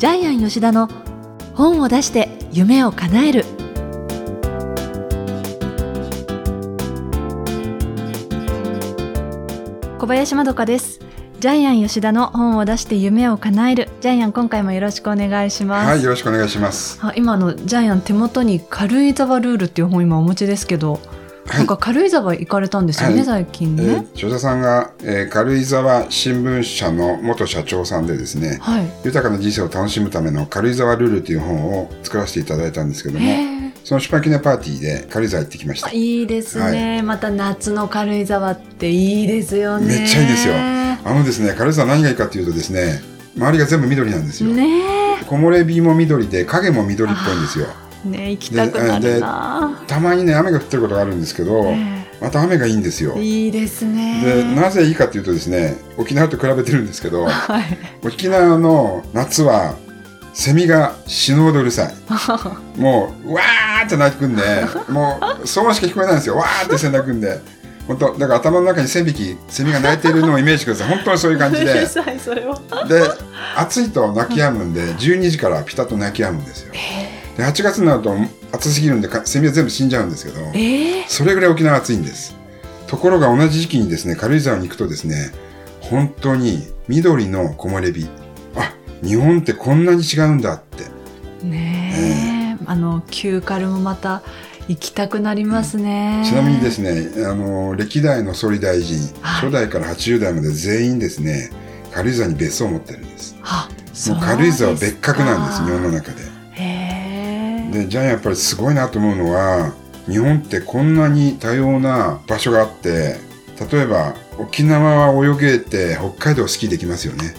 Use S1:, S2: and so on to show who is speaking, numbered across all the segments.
S1: ジャイアン吉田の本を出して夢を叶える。小林まどかです。ジャイアン吉田の本を出して夢を叶える。ジャイアン今回もよろしくお願いします。
S2: はい、よろしくお願いします。
S1: あ今のジャイアン手元に軽井沢ルールっていう本今お持ちですけど、なんか軽井沢行かれたんですよね、
S2: はい。
S1: 最近
S2: え
S1: ね、
S2: ー、著者さんが、えー軽井沢新聞社の元社長さんでですね、
S1: はい。
S2: 豊かな人生を楽しむための軽井沢ルールという本を作らせていただいたんですけども、その出版記念パーティーで軽井沢行ってきました。
S1: いいですね、また夏の軽井沢っていいですよね。
S2: めっちゃいいですよ。あのですね、軽井沢何がいいかというとですね、周りが全部緑なんですよ。
S1: ね
S2: 木漏れ日も緑で影も緑っぽいんですよ。
S1: えね行きたくなるな
S2: たまにね、雨が降ってることがあるんですけど、
S1: え
S2: また雨がいいんですよ。
S1: えいいですね
S2: で、なぜいいかというとですね、沖縄と比べてるんですけど、
S1: はい
S2: 沖縄の夏はセミが死ぬほどうるさい。もう、わーって鳴くんで、もう、騒音しか聞こえないんですよ。わーってセミ鳴くんで。本当だから頭の中に1000匹、セミが鳴いているのをイメージしてください。本当にそういう感じで。
S1: うるさいそれは
S2: で、暑いと泣き止むんで、12時からピタッと泣き止むんですよ。で、8月になると暑すぎるんで、かセミは全部死んじゃうんですけど、
S1: ええ
S2: それぐらい沖縄暑いんです。ところが同じ時期にですね、軽井沢に行くとですね、本当に緑の木漏れ日。あ、日本ってこんなに違うんだって。
S1: ねえ、あの旧軽もまた行きたくなりますね、
S2: ちなみにですね、あの、歴代の総理大臣、
S1: はい
S2: 初代から80代まで全員ですね、軽井沢に別荘を持ってるんです。もう軽井沢は別格なんです、日本の中で。で、じゃあやっぱりすごいなと思うのは、日本ってこんなに多様な場所があって、例えば沖縄は泳げて北海道スキーできますよね。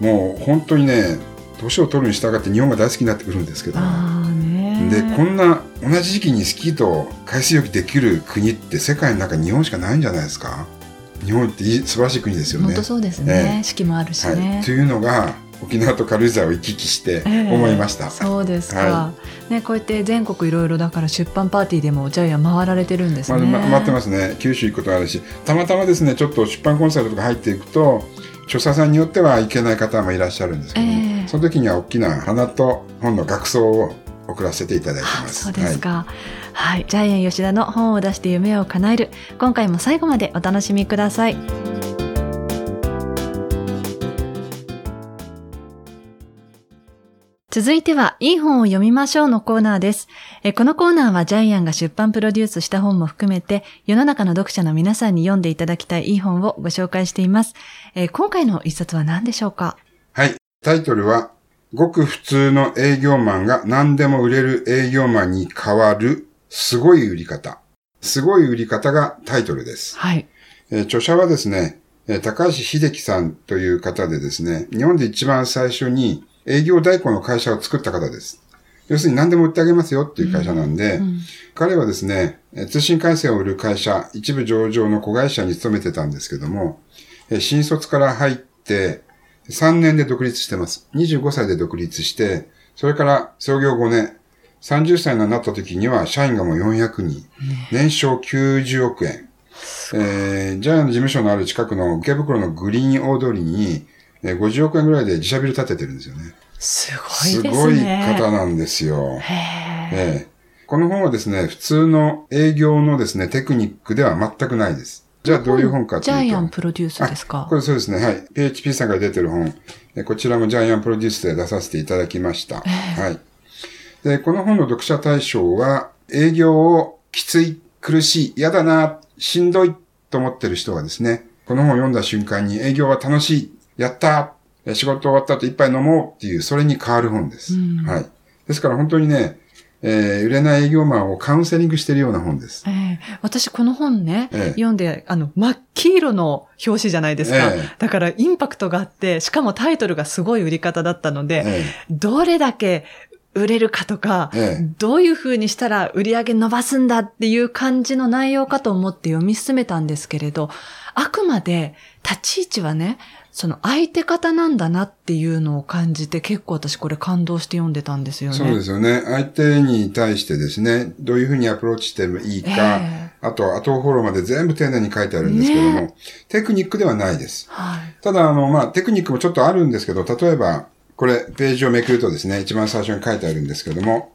S2: もう本当にね、年を取るに従って日本が大好きになってくるんですけど。で、こんな同じ時期にスキーと海水浴できる国って世界の中に日本しかないんじゃないですか。日本って素晴らしい国ですよね。
S1: 本当そうですね、
S2: え
S1: 四季もあるし
S2: はい。
S1: ね
S2: と、いうのが沖縄と軽井沢を行き来して
S1: ええ。
S2: 思いました。
S1: そうですか、
S2: は
S1: ねこうやって全国いろいろだから出版パーティーでもジャイアン回られてるんですね、
S2: まま待ってますね。九州行くことあるしたまたまですねちょっと出版コンサルとか入っていくと著者さんによっては行けない方もいらっしゃるんですけども、
S1: ええ。
S2: その時には大きな花と本の学装を送らせていただいて
S1: あ
S2: ます。
S1: そうですか、はい、ジャイアン吉田の本を出して夢を叶える。今回も最後までお楽しみください続いては、いい本を読みましょうのコーナーです。えこのコーナーはジャイアンが出版プロデュースした本も含めて、世の中の読者の皆さんに読んでいただきたいいい本をご紹介しています。え今回の一冊は何でしょうか？
S2: はい、はい。タイトルはごく普通の営業マンが何でも売れる営業マンに変わるすごい売り方。すごい売り方がタイトルです。
S1: はい。
S2: えー著者はですね、えー高橋秀樹さんという方でですね、日本で一番最初に営業代行の会社を作った方です。要するに何でも売ってあげますよっていう会社なんで、
S1: うん
S2: 彼はですね、えー通信回線を売る会社、一部上場の子会社に勤めてたんですけども、えー新卒から入って3年で独立してます。25歳で独立して、それから創業5年、30歳になった時には社員がもう400人、年商90億円。えージャイアンの事務所のある近くの池袋のグリーン大通りに、えー50億円ぐらいで自社ビル建ててるんですよね。
S1: すごい
S2: す
S1: です
S2: ごい
S1: ね。
S2: 方なんですよ。
S1: へえ。
S2: ええこの本はですね、普通の営業のですね、テクニックでは全くないです。じゃあどういう本かと
S1: ジャイアン
S2: いうと。
S1: プロデュースですか？
S2: これそうですね、はい。PHP さんから出てる本。えこちらもジャイアンプロデュースで出させていただきました。はい。で、この本の読者対象は、営業をきつい、苦しい、嫌だな、しんどいと思ってる人がですね、この本を読んだ瞬間に営業は楽しい、やったえ仕事終わった後一杯飲もうっていう、それに変わる本です。
S1: うん
S2: はい。ですから本当にね、えー売れない営業マンをカウンセリングしてるような本です。
S1: ええ私この本ね、
S2: ええ
S1: 読んで、あの、真っ黄色の表紙じゃないですか。
S2: ええ
S1: だからインパクトがあって、しかもタイトルがすごい売り方だったので、
S2: え
S1: どれだけ売れるかとか、
S2: ええ
S1: どういう風にしたら売り上げ伸ばすんだっていう感じの内容かと思って読み進めたんですけれど、あくまで立ち位置はね、その相手方なんだなっていうのを感じて結構私これ感動して読んでたんですよね。
S2: そうですよね。相手に対してですね、どういうふうにアプローチしてもいいか、
S1: え
S2: あと、後フォローまで全部丁寧に書いてあるんですけども、テクニックではないです。
S1: はい。
S2: ただ、あの、まあ、テクニックもちょっとあるんですけど、例えば、これ、ページをめくるとですね、一番最初に書いてあるんですけども、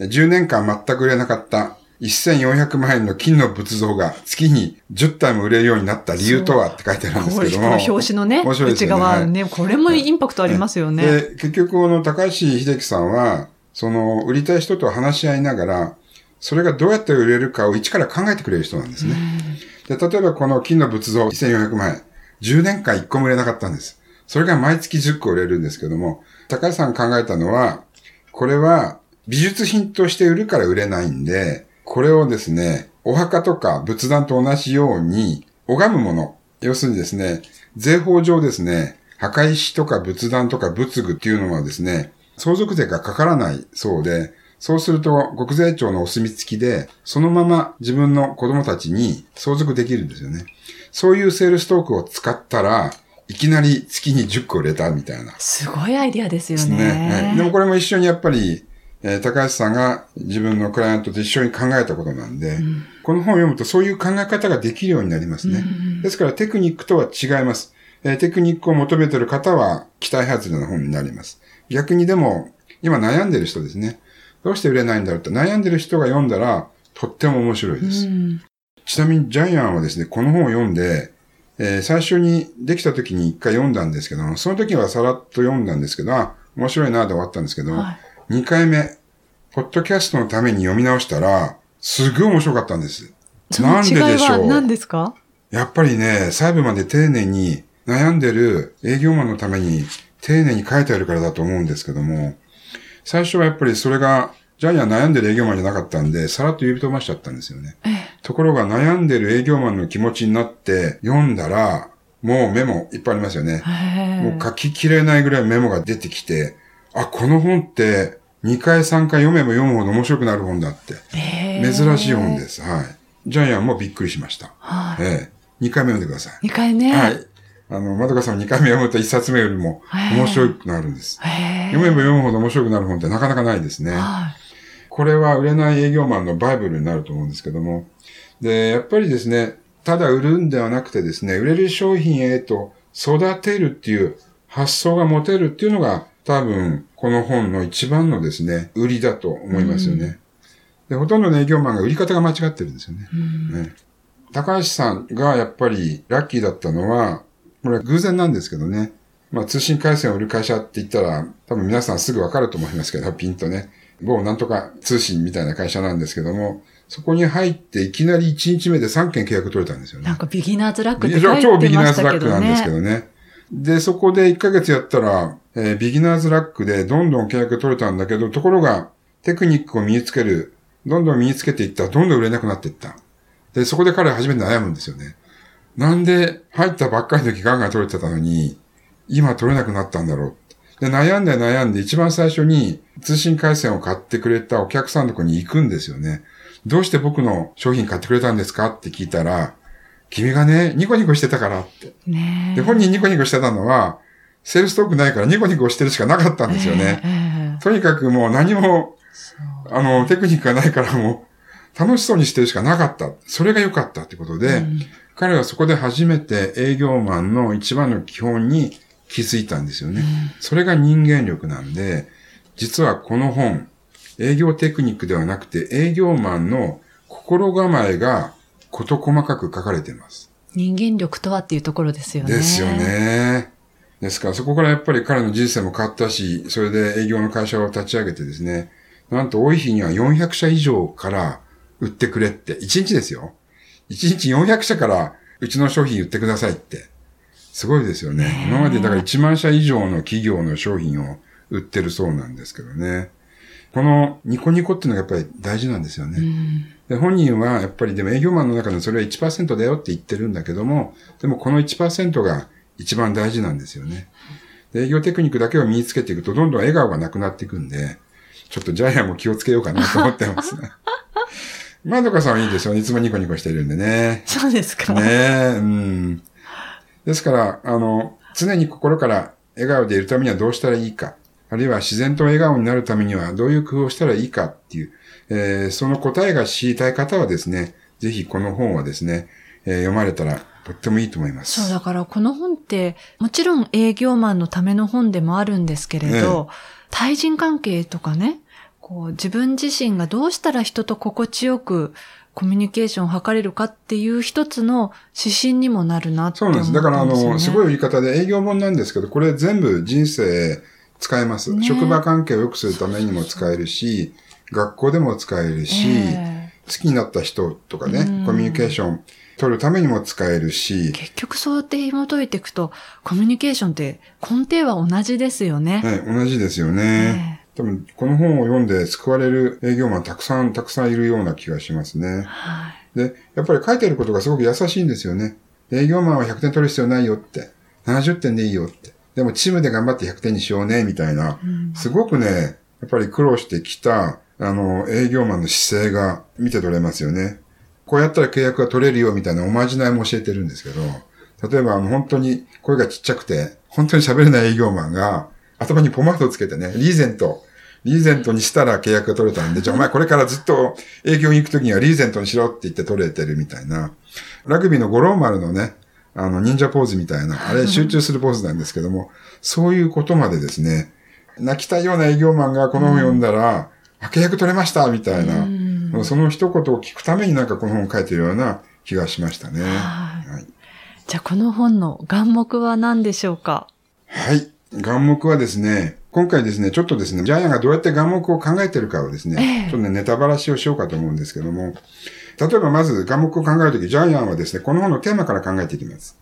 S2: 10年間全く売れなかった1400万円の金の仏像が月に10体も売れるようになった理由とはって書いてあるんですけども。
S1: この表紙のね、
S2: 面白いですよね
S1: 内側ね、これもインパクトありますよね。
S2: で、結局この高橋秀樹さんは、その売りたい人と話し合いながら、それがどうやって売れるかを一から考えてくれる人なんですね。で、例えばこの金の仏像1400万円、10年間1個も売れなかったんです。それが毎月10個売れるんですけども、高橋さん考えたのは、これは美術品として売るから売れないんで、これをですね、お墓とか仏壇と同じように拝むもの、要するにですね、税法上ですね、墓石とか仏壇とか仏具っていうのはですね、相続税がかからないそうで、そうすると国税庁のお墨付きで、そのまま自分の子供たちに相続できるんですよね。そういうセールストークを使ったら、いきなり月に10個売れたみたいな。
S1: すごいアイディアですよね。
S2: ね。はいでもこれも一緒にやっぱり、えー高橋さんが自分のクライアントと一緒に考えたことなんで、この本を読むとそういう考え方ができるようになりますね。ですからテクニックとは違います。えーテクニックを求めている方は期待外れな本になります。逆にでも、今悩んでる人ですね。どうして売れないんだろうって悩んでる人が読んだら、とっても面白いです。
S1: うん
S2: ちなみにジャイアンはですね、この本を読んで、えー最初にできた時に一回読んだんですけど、その時はさらっと読んだんですけど、あ、面白いなで終わったんですけど、
S1: はい
S2: 2回目、ポッドキャストのために読み直したら、すごい面白かったんです。なんででしょう？
S1: 何ですか？
S2: やっぱりね、細部まで丁寧に悩んでる営業マンのために丁寧に書いてあるからだと思うんですけども、最初はやっぱりそれが、ジャイアン悩んでる営業マンじゃなかったんで、さらっと呼び飛ばしちゃったんですよね。ところが悩んでる営業マンの気持ちになって読んだら、もうメモいっぱいありますよね。もう書ききれないぐらいメモが出てきて、あ、この本って2回3回読めば読むほど面白くなる本だって。珍しい本です。はい。ジャイアンもびっくりしました。
S1: はい。
S2: ええ。2回目読んでください。
S1: 二回ね。
S2: はい。あの、まどかさんも2回目読むと1冊目よりも面白くなるんです。読めば読むほど面白くなる本ってなかなかないですね。
S1: は
S2: これは売れない営業マンのバイブルになると思うんですけども。で、やっぱりですね、ただ売るんではなくてですね、売れる商品へと育てるっていう発想が持てるっていうのが多分この本の一番のですね、売りだと思いますよね。で、ほとんどの営業マンが売り方が間違ってるんですよね。ね高橋さんがやっぱりラッキーだったのは、これは偶然なんですけどね。まあ通信回線を売る会社って言ったら、多分皆さんすぐわかると思いますけど、ピンとね。某なんとか通信みたいな会社なんですけども、そこに入っていきなり1日目で3件契約取れたんですよね。
S1: なんかビギナーズラックって書いて
S2: 超ビギナーズラ
S1: ましたけど
S2: ックなんですけ
S1: ね。
S2: どね。で、そこで1ヶ月やったら、えービギナーズラックでどんどん契約取れたんだけど、ところがテクニックを身につける、どんどん身につけていったらどんどん売れなくなっていった。で、そこで彼は初めて悩むんですよね。なんで入ったばっかりの時ガンガン取れてたのに、今取れなくなったんだろう。で、悩んで悩んで一番最初に通信回線を買ってくれたお客さんのとこに行くんですよね。どうして僕の商品買ってくれたんですか？って聞いたら、君がね、ニコニコしてたからって。
S1: ね
S2: で、本人ニコニコしてたのは、セールストークないからニコニコしてるしかなかったんですよね。
S1: ええ
S2: とにかくもう何も、あの、テクニックがないからもう、楽しそうにしてるしかなかった。それが良かったってことで、彼はそこで初めて営業マンの一番の基本に気づいたんですよね。それが人間力なんで、実はこの本、営業テクニックではなくて営業マンの心構えが事細かく書かれています。
S1: 人間力とはっていうところですよね。
S2: ですよ。ね。ですからそこからやっぱり彼の人生も変わったし、それで営業の会社を立ち上げてですね、なんと多い日には400社以上から売ってくれって、1日ですよ。1日400社からうちの商品売ってくださいって。すごいですよね。今までだから1万社以上の企業の商品を売ってるそうなんですけどね。このニコニコっていうのがやっぱり大事なんですよね。で本人はやっぱりでも営業マンの中でそれは1%だよって言ってるんだけども、でもこの1%が一番大事なんですよね。で営業テクニックだけを身につけていくとどんどん笑顔がなくなっていくんで、ちょっとジャイアンも気をつけようかなと思ってますね。まどかさんはいいですよ。いつもニコニコしてるんでね。
S1: そうですか。
S2: ねえ、うん。ですから、あの、常に心から笑顔でいるためにはどうしたらいいか、あるいは自然と笑顔になるためにはどういう工夫をしたらいいかっていう、えーその答えが知りたい方はですね、ぜひこの本をですね、えー読まれたらとってもいいと思います。
S1: そう、だからこの本って、もちろん営業マンのための本でもあるんですけれど、対人関係とかね、こう自分自身がどうしたら人と心地よくコミュニケーションを図れるかっていう一つの指針にもなるなって
S2: そう
S1: 思った
S2: なんです。だから、あ。の、すごい言い方で営業本なんですけど、これ全部人生使えます。
S1: ね
S2: 職場関係を良くするためにも使えるし、学校でも使えるし、
S1: え
S2: 好きになった人とかね、
S1: うん
S2: コミュニケーション取るためにも使えるし
S1: え、結局そうやって紐解いていくと、コミュニケーションって根底は同じですよね。
S2: はい、同じですよね。多分、この本を読んで救われる営業マンたくさん、たくさんいるような気がしますね。
S1: はい。
S2: で、やっぱり書いてることがすごく優しいんですよね。営業マンは100点取る必要ないよって。70点でいいよって。でもチームで頑張って100点にしようね、みたいな。
S1: うん
S2: すごくね、やっぱり苦労してきた、あの、営業マンの姿勢が見て取れますよね。こうやったら契約が取れるよ、みたいなおまじないも教えてるんですけど、例えば、あの、本当に声がちっちゃくて、本当に喋れない営業マンが、頭にポマードつけてね、リーゼント、リーゼントにしたら契約が取れたんで、じゃあお前これからずっと営業に行くときにはリーゼントにしろって言って取れてるみたいな。ラグビーの五郎丸のね、あの、忍者ポーズみたいな、あれ集中するポーズなんですけども、そういうことまでですね、泣きたいような営業マンがこの本読んだら、契約取れましたみたいな、
S1: うん
S2: その一言を聞くためになんかこの本を書いてるような気がしましたね。
S1: はい
S2: はい。
S1: じゃあこの本の眼目は何でしょうか？
S2: はい。眼目はですね、今回ですね、ちょっとですね、ジャイアンがどうやって眼目を考えてるかをですね、
S1: ええ
S2: ちょっとね、ネタばらしをしようかと思うんですけども、例えばまず眼目を考えるとき、ジャイアンはですね、この本のテーマから考えていきます。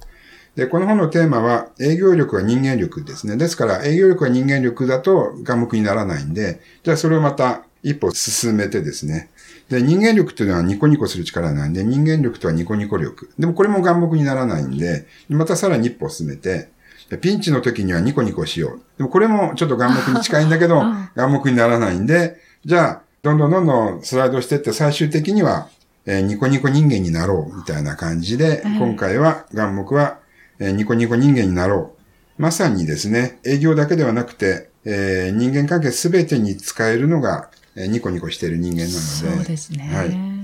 S2: で、この本のテーマは、営業力は人間力ですね。ですから、営業力は人間力だと眼目にならないんで、じゃあそれをまた一歩進めてですね。で、人間力っていうのはニコニコする力なんで、人間力とはニコニコ力。でもこれも眼目にならないんで、またさらに一歩進めて、でピンチの時にはニコニコしよう。でもこれもちょっと眼目に近いんだけど
S1: うん、
S2: 眼目にならないんで、じゃあ、どんどんどんどんスライドしていって最終的には、えーニコニコ人間になろうみたいな感じで、
S1: ええ
S2: 今回は眼目は、えーニコニコ人間になろう。まさにですね、営業だけではなくて、えー人間関係すべてに使えるのが、えーニコニコしている人間なので。
S1: そうですね。
S2: はい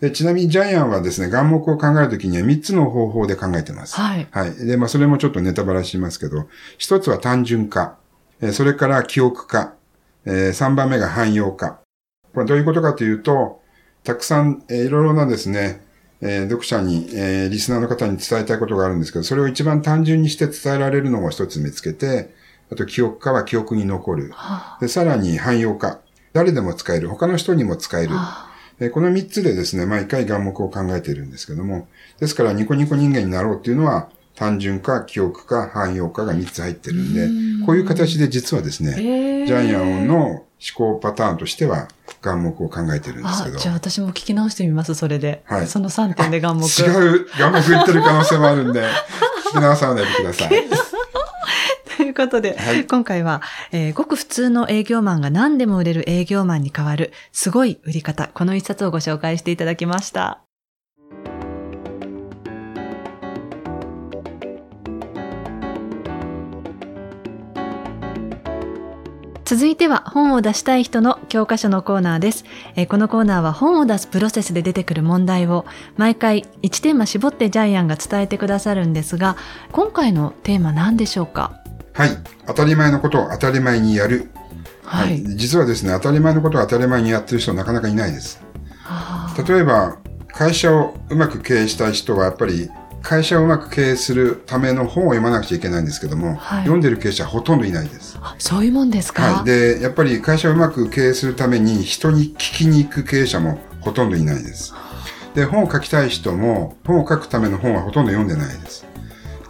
S2: でちなみにジャイアンはですね、眼目を考えるときには3つの方法で考えてます。
S1: はい。
S2: はい。で、まあ、それもちょっとネタバラしますけど、一つは単純化、えーそれから記憶化、えー3番目が汎用化。これどういうことかというと、たくさん、えーいろいろなですね、えー読者に、えーリスナーの方に伝えたいことがあるんですけど、それを一番単純にして伝えられるのを一つ見つけて、あと記憶化は記憶に残る。
S1: は
S2: で、さらに汎用化。誰でも使える。他の人にも使える。
S1: あ
S2: えーこの3つでですね、毎回眼目を考えているんですけども、ですからニコニコ人間になろうっていうのは、単純化、記憶化、汎用化が3つ入ってるんで
S1: うん、
S2: こういう形で実はですね、
S1: ええ
S2: ジャイアンの思考パターンとしては、眼目を考えてるんですけど、
S1: あじゃあ私も聞き直してみます、それで。
S2: はい
S1: その3点で眼目。
S2: 違う眼目言ってる可能性もあるんで、聞き直さないでください。
S1: ということで、
S2: はい。
S1: 今回は、えーごく普通の営業マンが何でも売れる営業マンに変わる、すごい売り方、この一冊をご紹介していただきました。続いては本を出したい人の教科書のコーナーです、えーこのコーナーは本を出すプロセスで出てくる問題を毎回1テーマ絞ってジャイアンが伝えてくださるんですが、今回のテーマ何でしょうか？
S2: はい。当たり前のことを当たり前にやる。
S1: はい。
S2: 実はですね、当たり前のことを当たり前にやってる人なかなかいないです。
S1: はあ
S2: 例えば、会社をうまく経営したい人はやっぱり、会社をうまく経営するための本を読まなくちゃいけないんですけども、
S1: はい
S2: 読んでる経営者はほとんどいないです。
S1: あそういうもんですか、
S2: はい。で、やっぱり会社をうまく経営するために人に聞きに行く経営者もほとんどいないです。で、本を書きたい人も本を書くための本はほとんど読んでないです。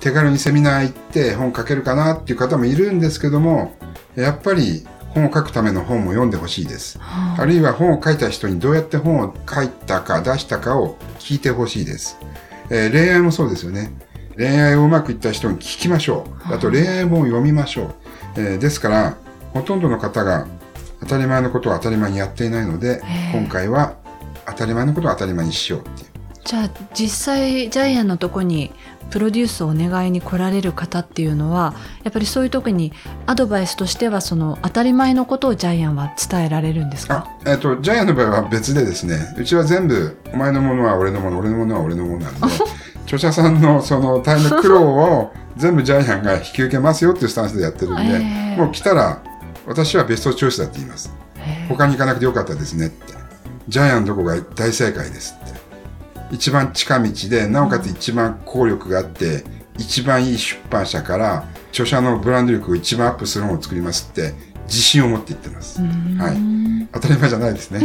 S2: 手軽にセミナー行って本書けるかなっていう方もいるんですけども、やっぱり本を書くための本も読んでほしいです。
S1: は
S2: あるいは本を書いた人にどうやって本を書いたか出したかを聞いてほしいです。えー恋愛もそうですよね。恋愛をうまくいった人に聞きましょう。あと恋愛本を読みましょう。えーですから、ほとんどの方が当たり前のことを当たり前にやっていないので今回は当たり前のことを当たり前にしようっていう。
S1: じゃあ実際ジャイアンのとこにプロデュースをお願いに来られる方っていうのはやっぱりそういう時にアドバイスとしてはその当たり前のことをジャイアンは伝えられるんですか？
S2: あ、えっ、と、ジャイアンの場合は別でですね、うちは全部、お前のものは俺のもの、俺のものは俺のものなんで、著者さんのその大変な苦労を全部ジャイアンが引き受けますよっていうスタンスでやってるんで、
S1: えー
S2: もう来たら私はベストチョイスだって言います。
S1: へー
S2: 他に行かなくてよかったですねって。ジャイアンどこが大正解ですって。一番近道で、なおかつ一番効力があって、一番いい出版社から著者のブランド力を一番アップする本を作りますって自信を持って言ってます。はい。当たり前じゃないですね。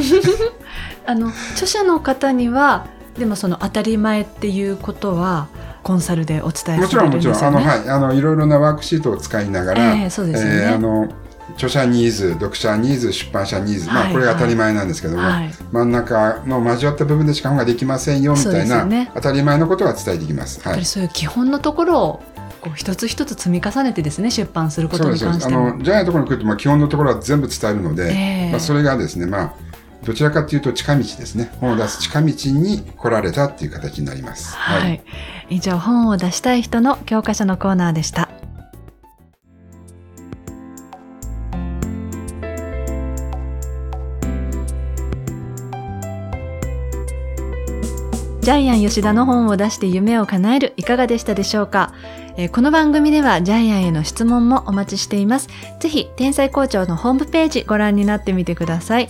S1: あの著者の方にはでもその当たり前っていうことはコンサルでお伝え
S2: もちろんもちろん、あの。はい、あの、いろいろなワークシートを使いながら、
S1: ええそうですよね
S2: えーあの、著者ニーズ、読者ニーズ、出版社ニーズ、まあ、
S1: はい
S2: これが当たり前なんですけども、
S1: はい
S2: 真ん中の交わった部分でしか本ができませんよ、みたいな、
S1: ね
S2: 当たり前のことは伝えていきます。はい
S1: やっぱり。そういう基本のところをこう一つ一つ積み重ねてですね出版することに関しても
S2: の。ジャイアンのところに来ると、まあ、基本のところは全部伝えるので、
S1: ええ
S2: まあ、それがですね、まあ、どちらかというと近道ですね。本を出す近道に来られたっていう形になります。
S1: はい、以上本を出したい人の教科書のコーナーでした。ジャイアン吉田の本を出して夢を叶えるいかがでしたでしょうか、えーこの番組ではジャイアンへの質問もお待ちしています。ぜひ天才校長のホームページご覧になってみてください。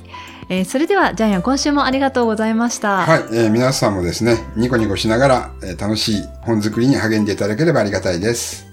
S1: えーそれではジャイアン今週もありがとうございました。
S2: はい、えー皆さんもですね、ニコニコしながら、え楽しい本作りに励んでいただければありがたいです。